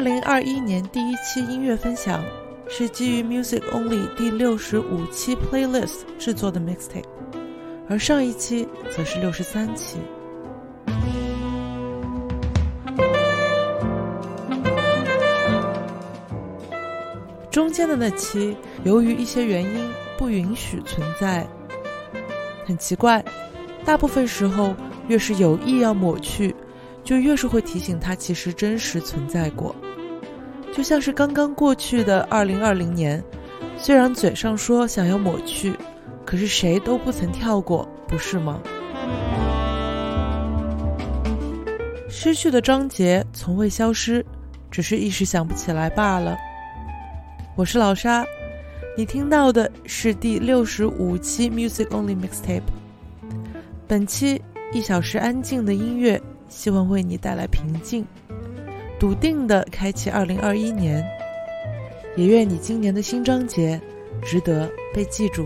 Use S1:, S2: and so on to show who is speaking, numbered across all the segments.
S1: 二零二一年第一期音乐分享是基于 Music Only 第六十五期 Playlist 制作的 Mixtape，而上一期则是六十三期。中间的那期，由于一些原因不允许存在。很奇怪，大部分时候越是有意要抹去，就越是会提醒它其实真实存在过。就像是刚刚过去的二零二零年，虽然嘴上说想要抹去，可是谁都不曾跳过，不是吗？失去的章节从未消失，只是一时想不起来罢了。我是老沙，你听到的是第六十五期 Music Only Mixtape。本期一小时安静的音乐，希望为你带来平静，笃定的开启二零二一年。也愿你今年的新章节值得被记住。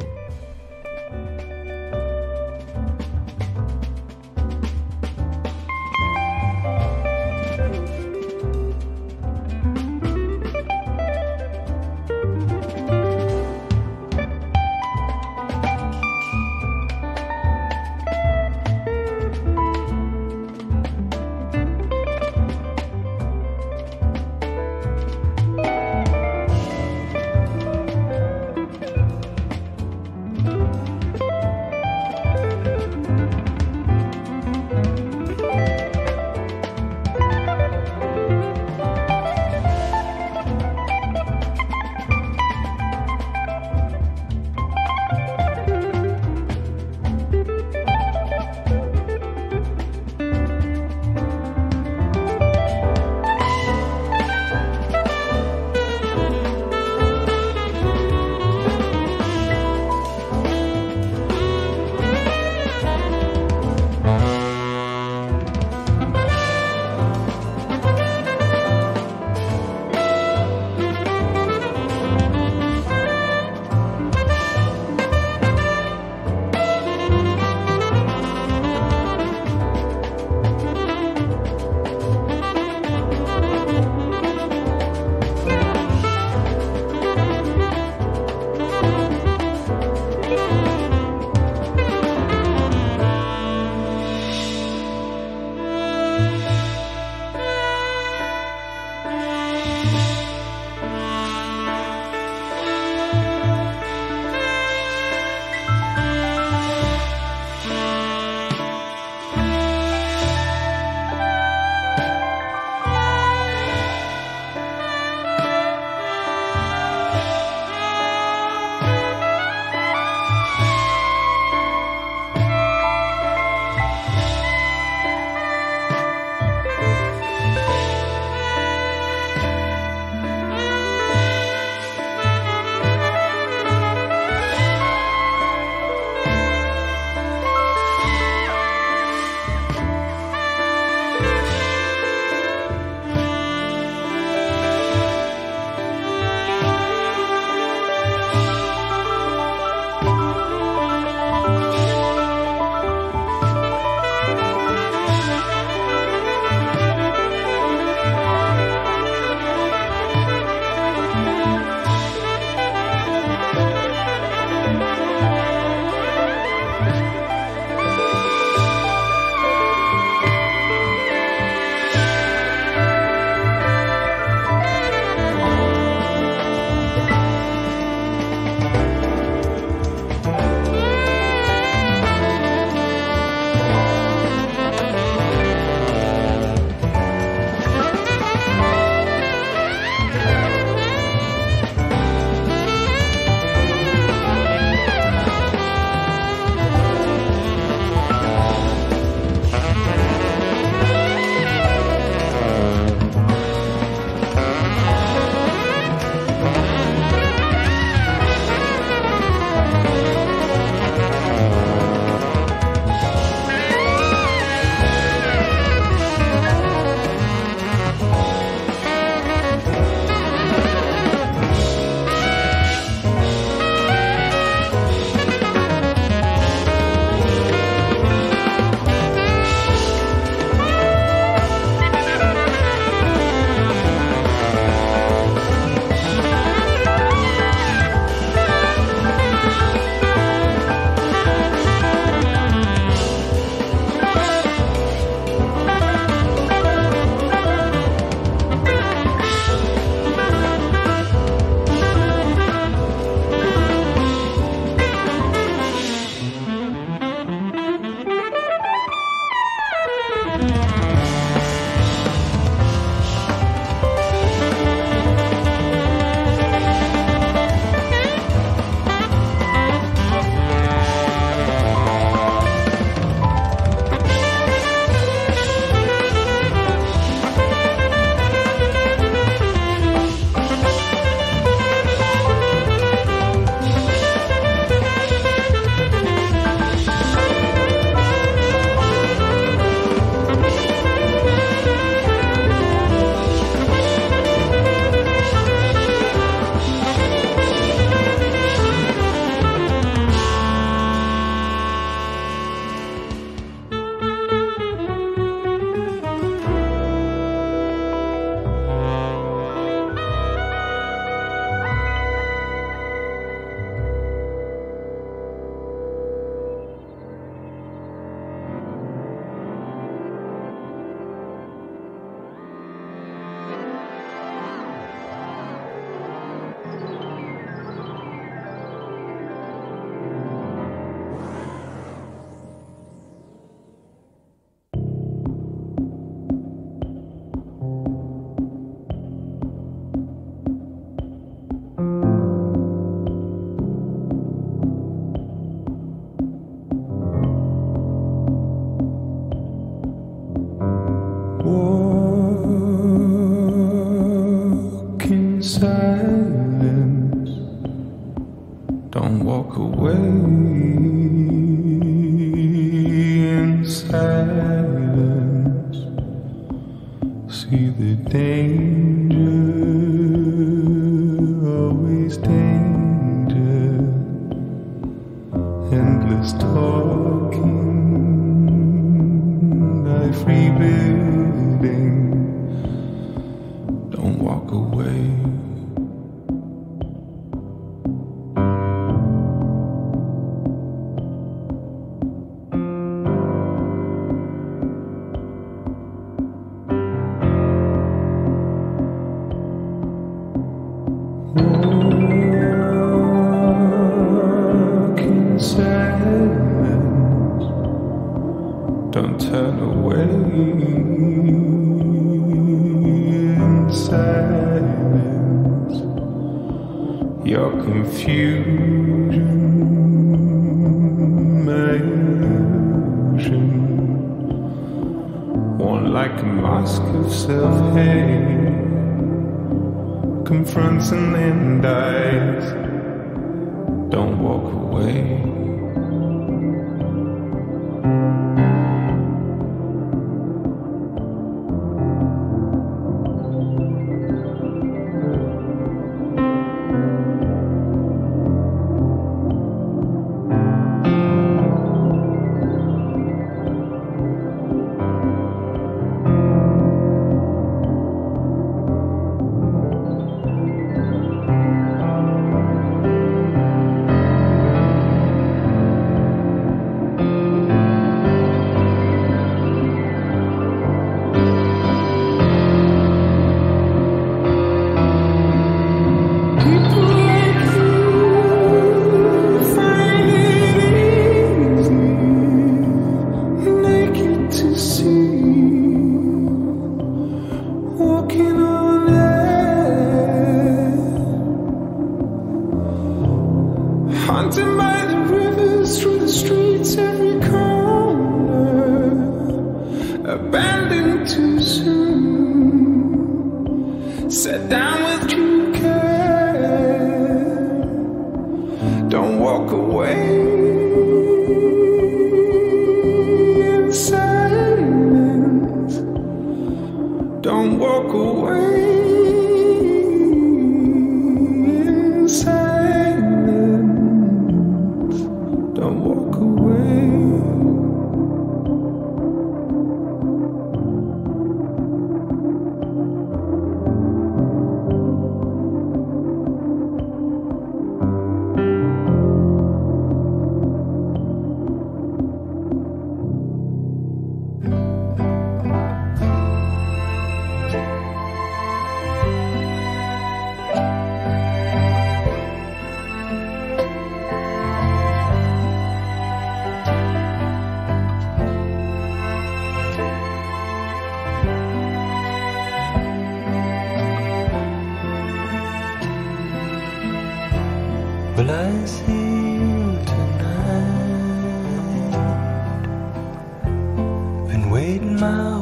S2: My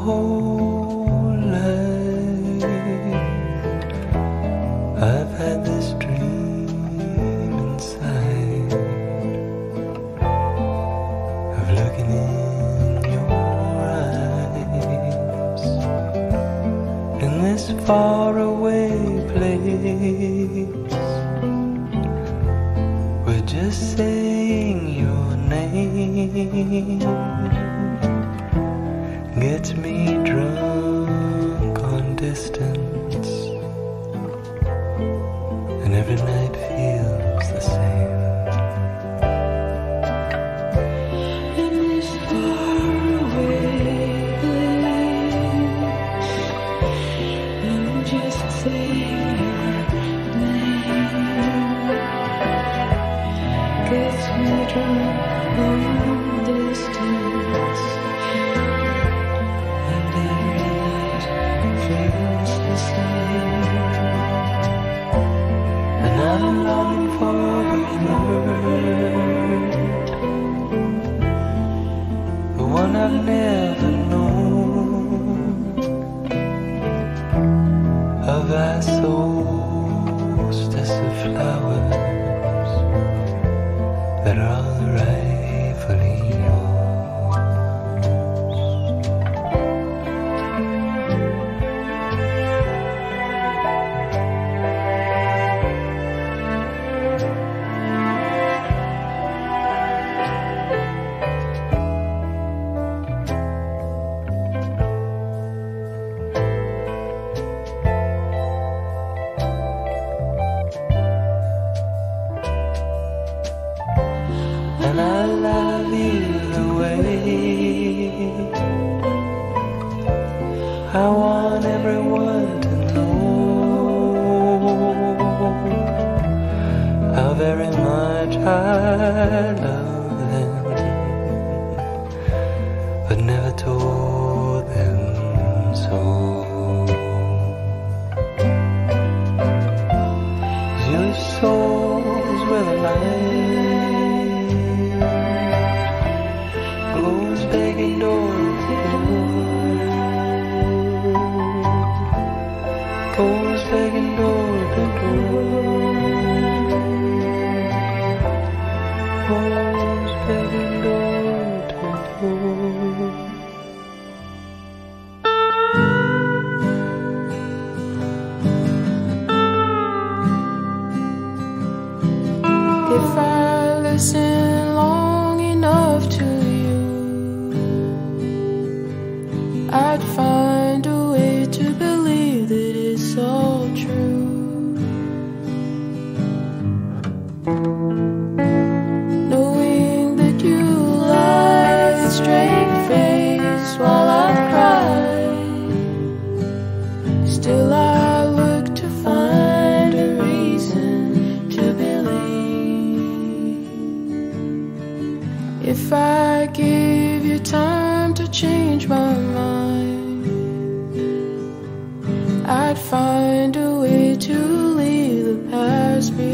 S3: Find a way to leave the past behind.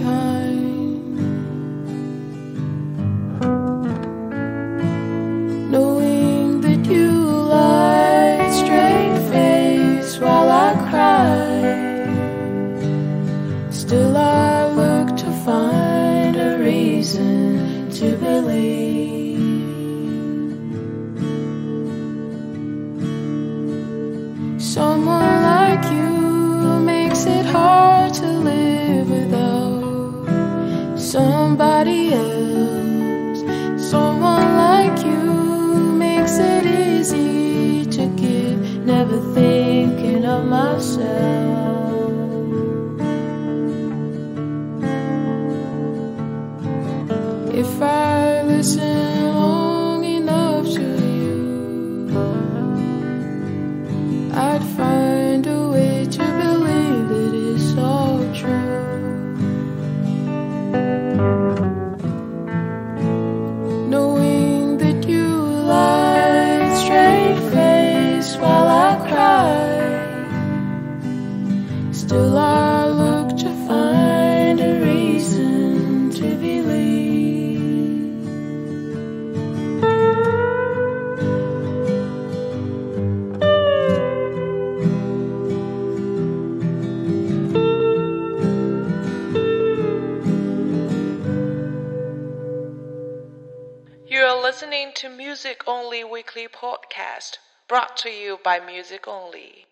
S1: weekly podcast brought to you by Music Only.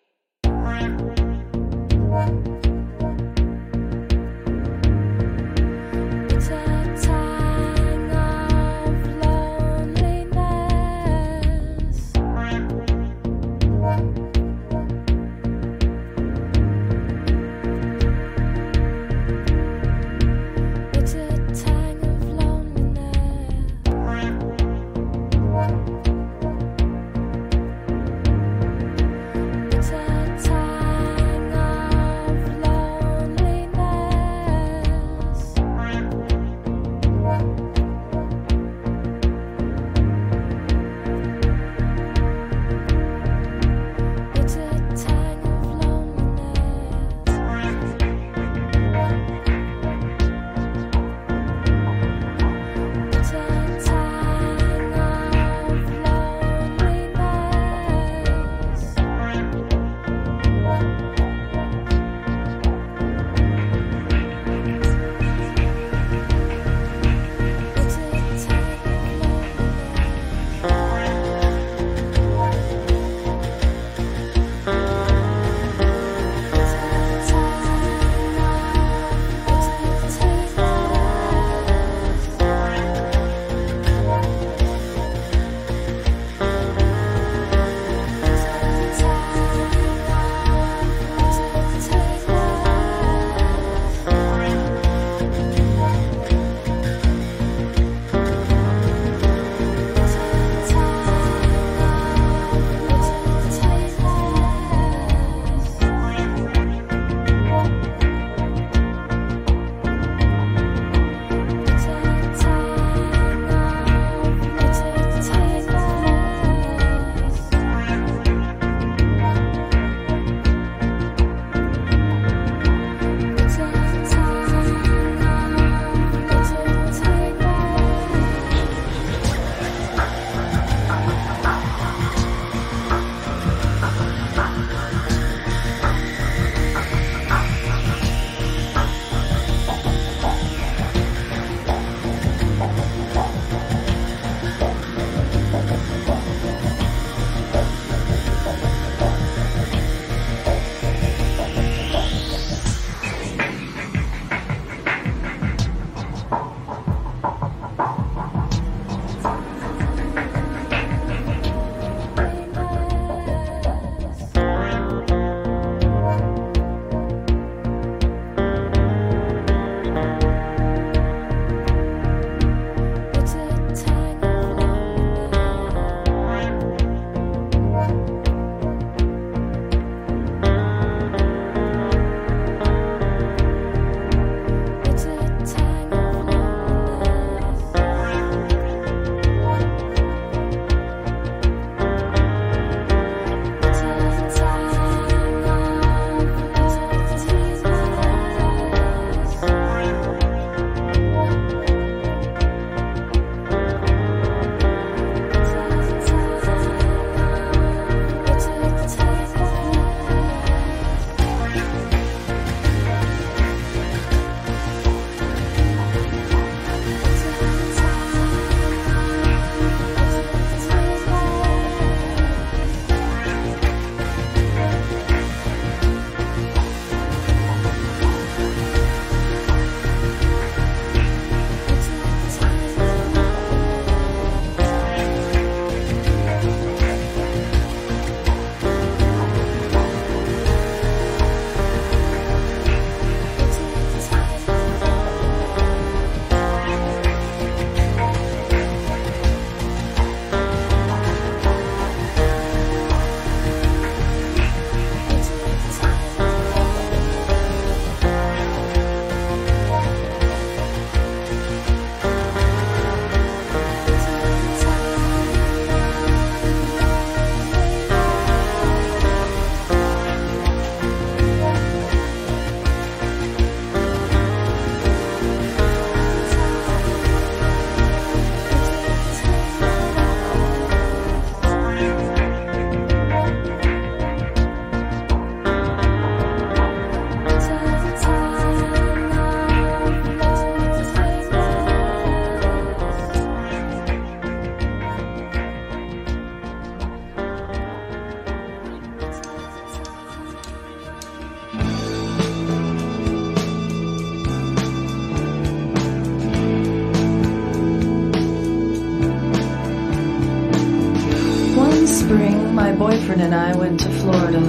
S4: And I went to Florida.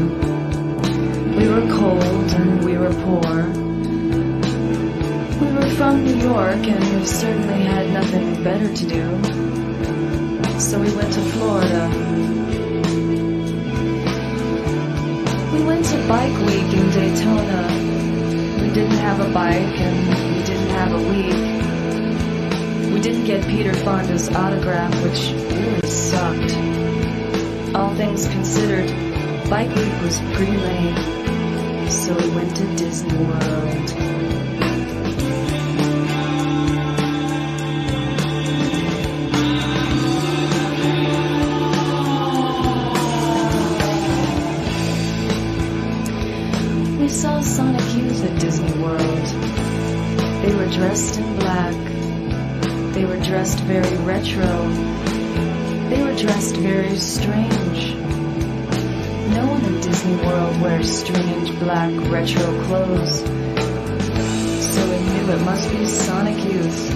S4: We were cold and we were poor. We were from New York and we certainly had nothing better to do. So we went to Florida. We went to Bike Week in Daytona. We didn't have a bike and we didn't have a week. We didn't get Peter Fonda's autograph, which really sucked. All things considered, Bike Week was pretty lame. So we went to Disney World. We saw Sonic Youth at Disney World. They were dressed in black. They were dressed very retro. Dressed very strange. No one in Disney World wears strange black retro clothes. So we knew it must be Sonic Youth.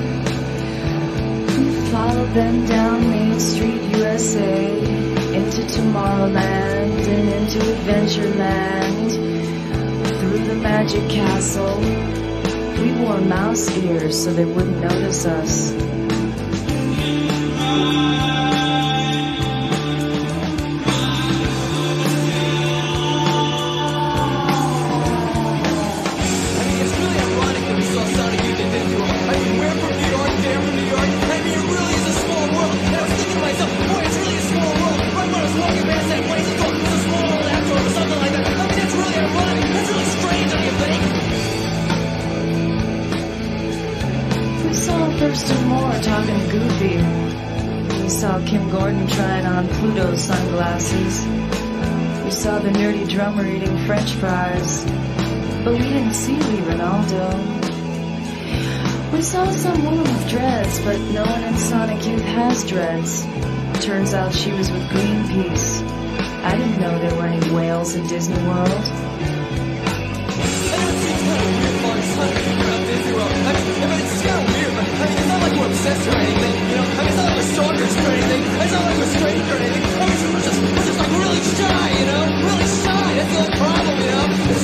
S4: We followed them down Main Street, USA, into Tomorrowland and into Adventureland through the magic castle. We wore mouse ears so they wouldn't notice us.
S5: We saw
S4: some woman with dreads, but no one in Sonic Youth has dreads. Turns out she was with Greenpeace. I didn't know there were any whales in Disney World.
S5: I mean, it's not like we're obsessed or anything, you know? I mean, it's not like we're stalkers or anything. It's not like we're strange or anything. I mean, we're just, we're just like really shy, you know? Really shy. That's the only problem, you know?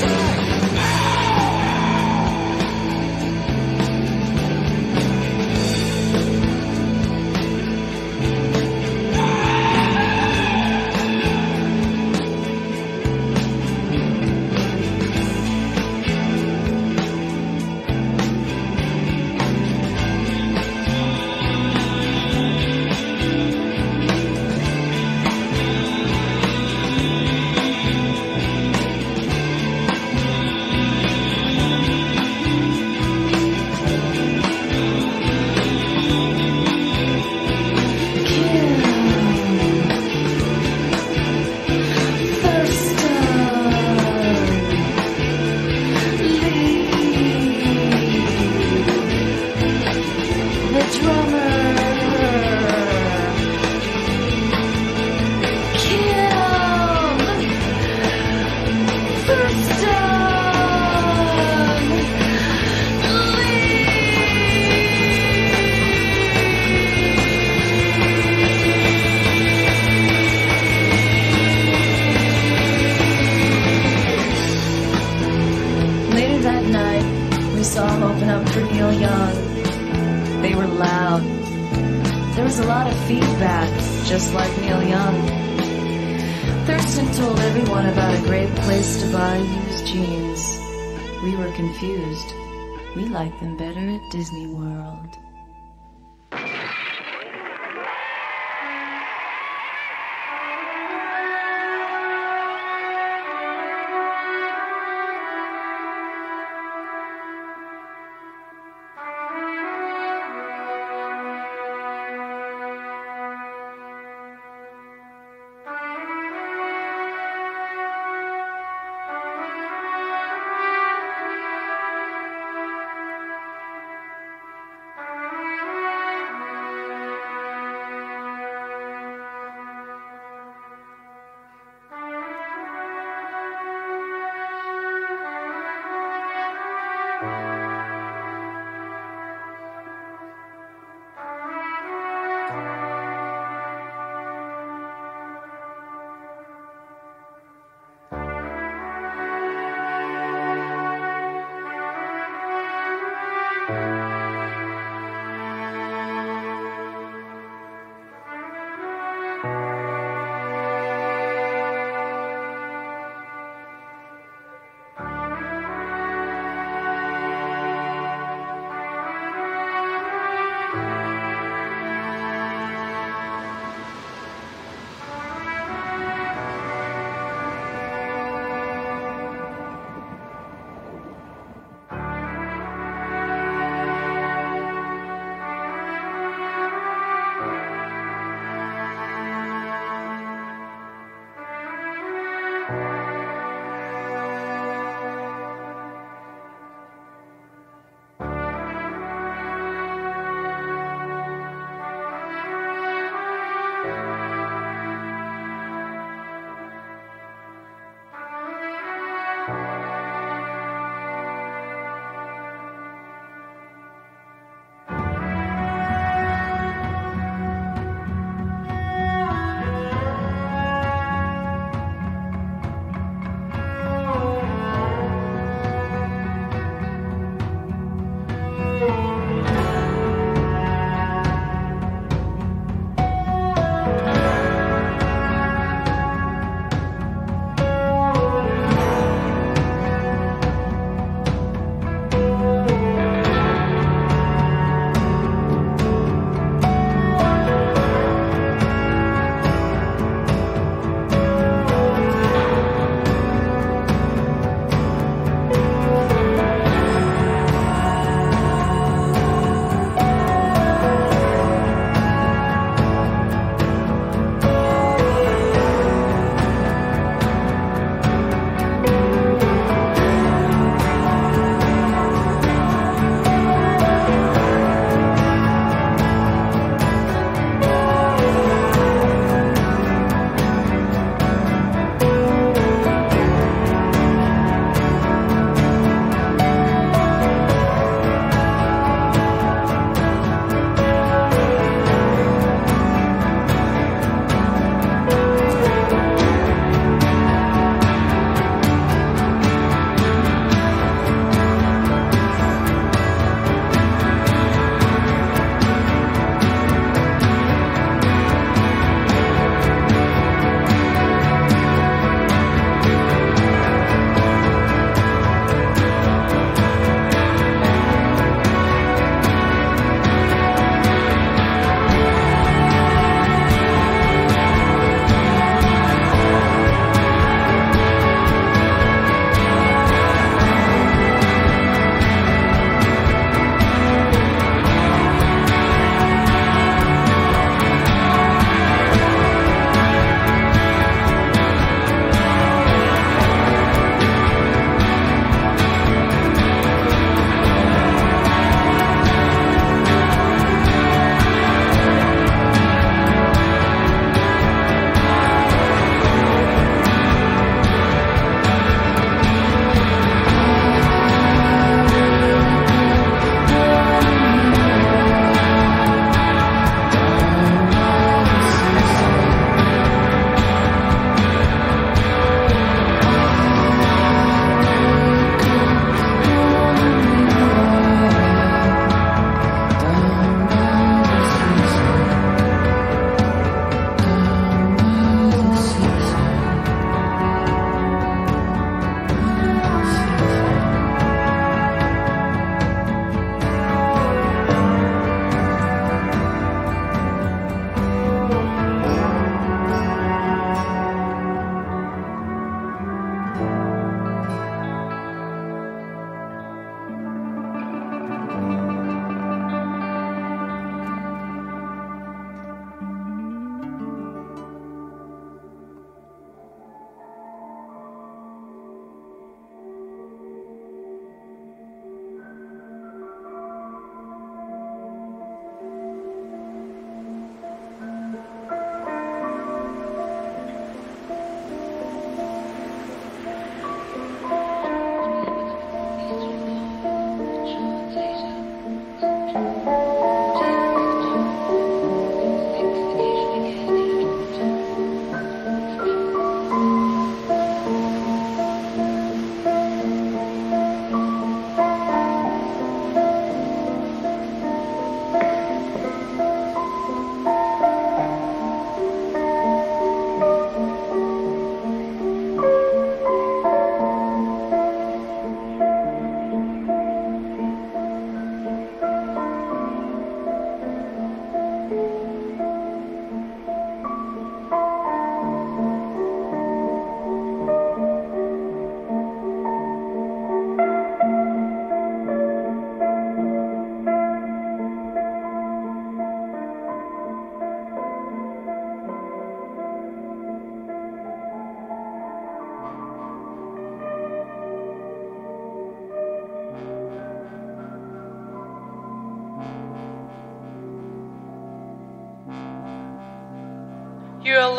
S4: There was a lot of feedback, just like Neil Young. Thurston told everyone about a great place to buy used jeans. We were confused. We liked them better at Disney World.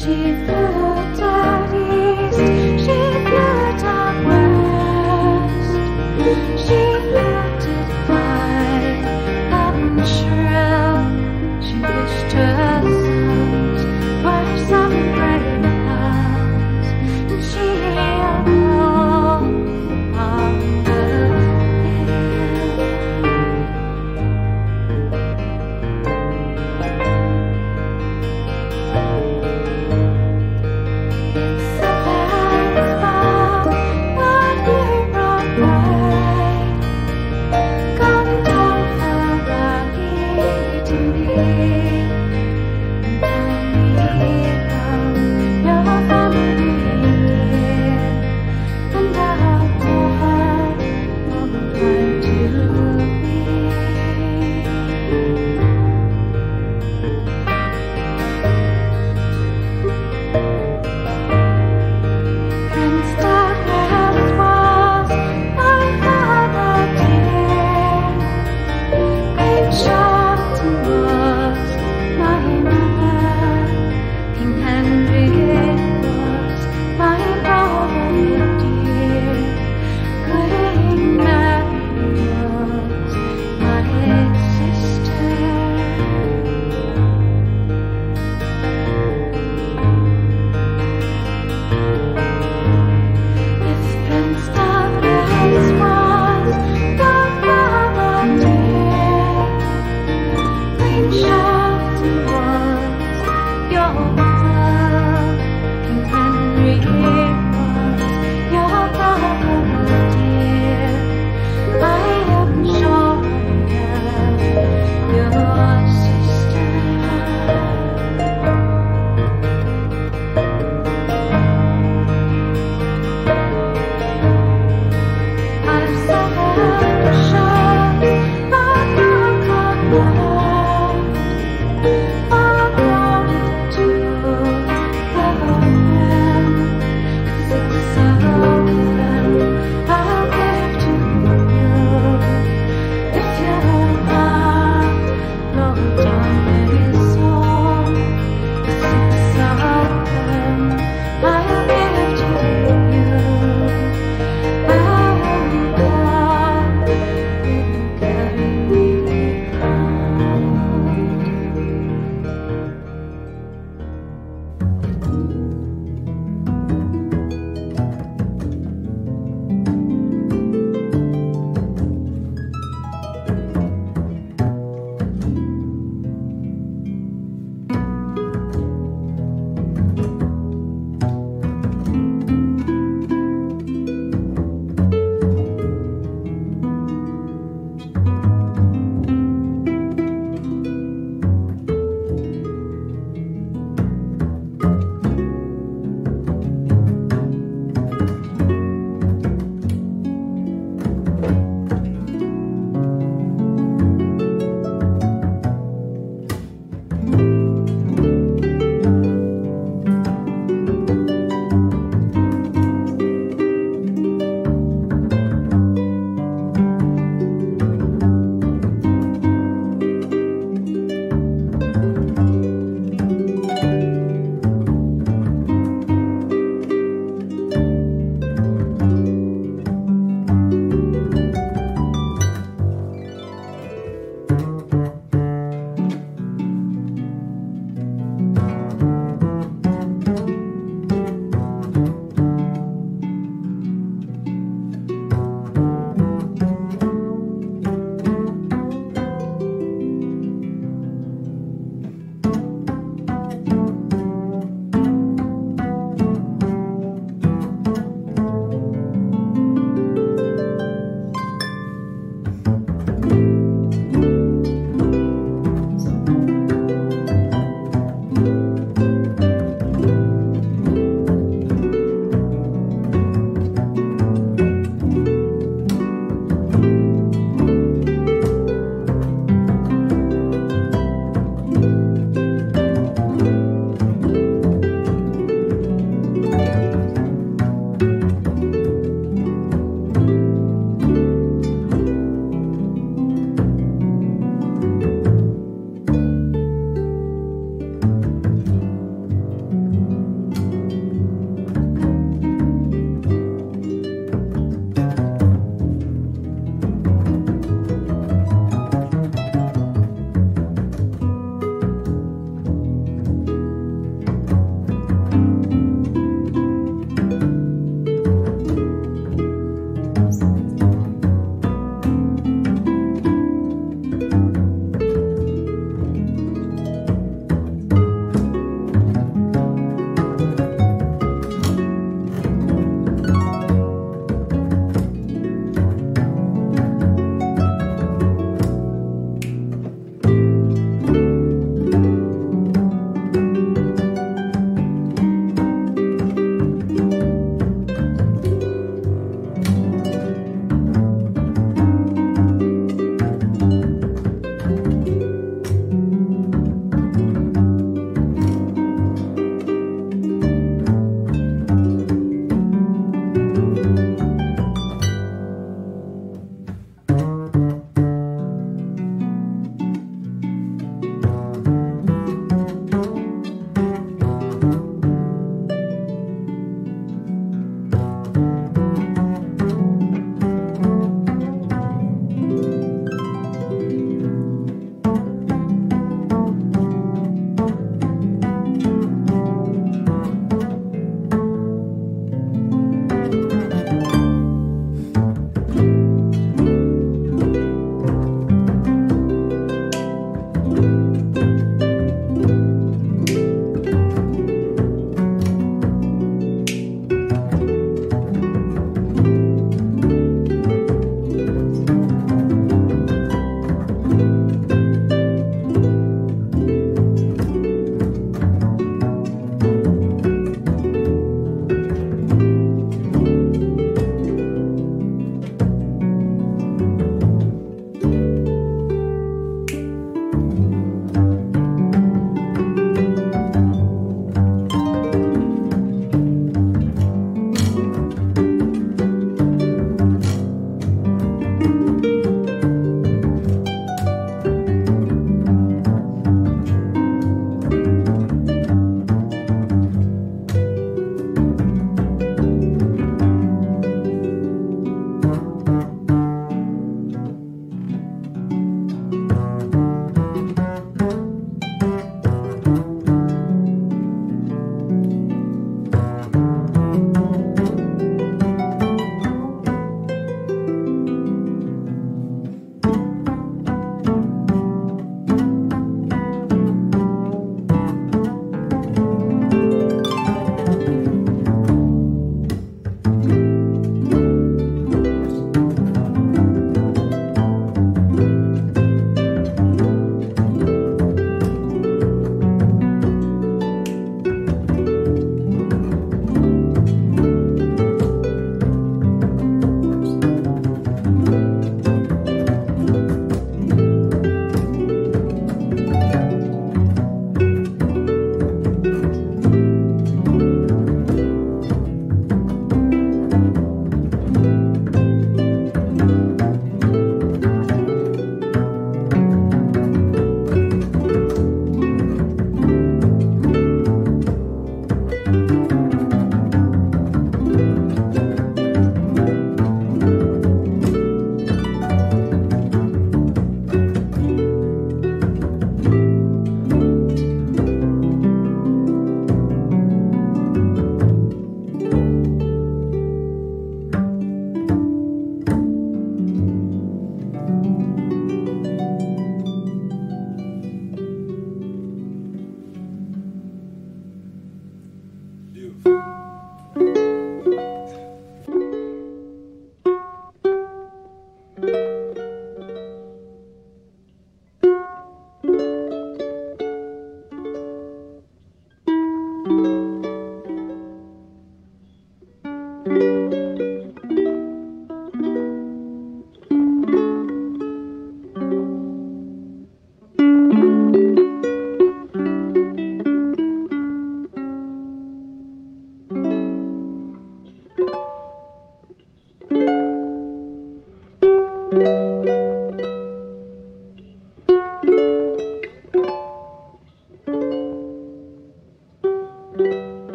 S6: She flew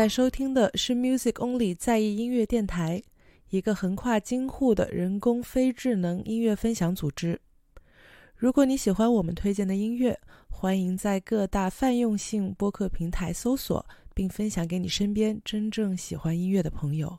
S1: 在收听的是 Music Only 在意音乐电台，一个横跨京沪的人工非智能音乐分享组织。如果你喜欢我们推荐的音乐，欢迎在各大泛用性播客平台搜索，并分享给你身边真正喜欢音乐的朋友。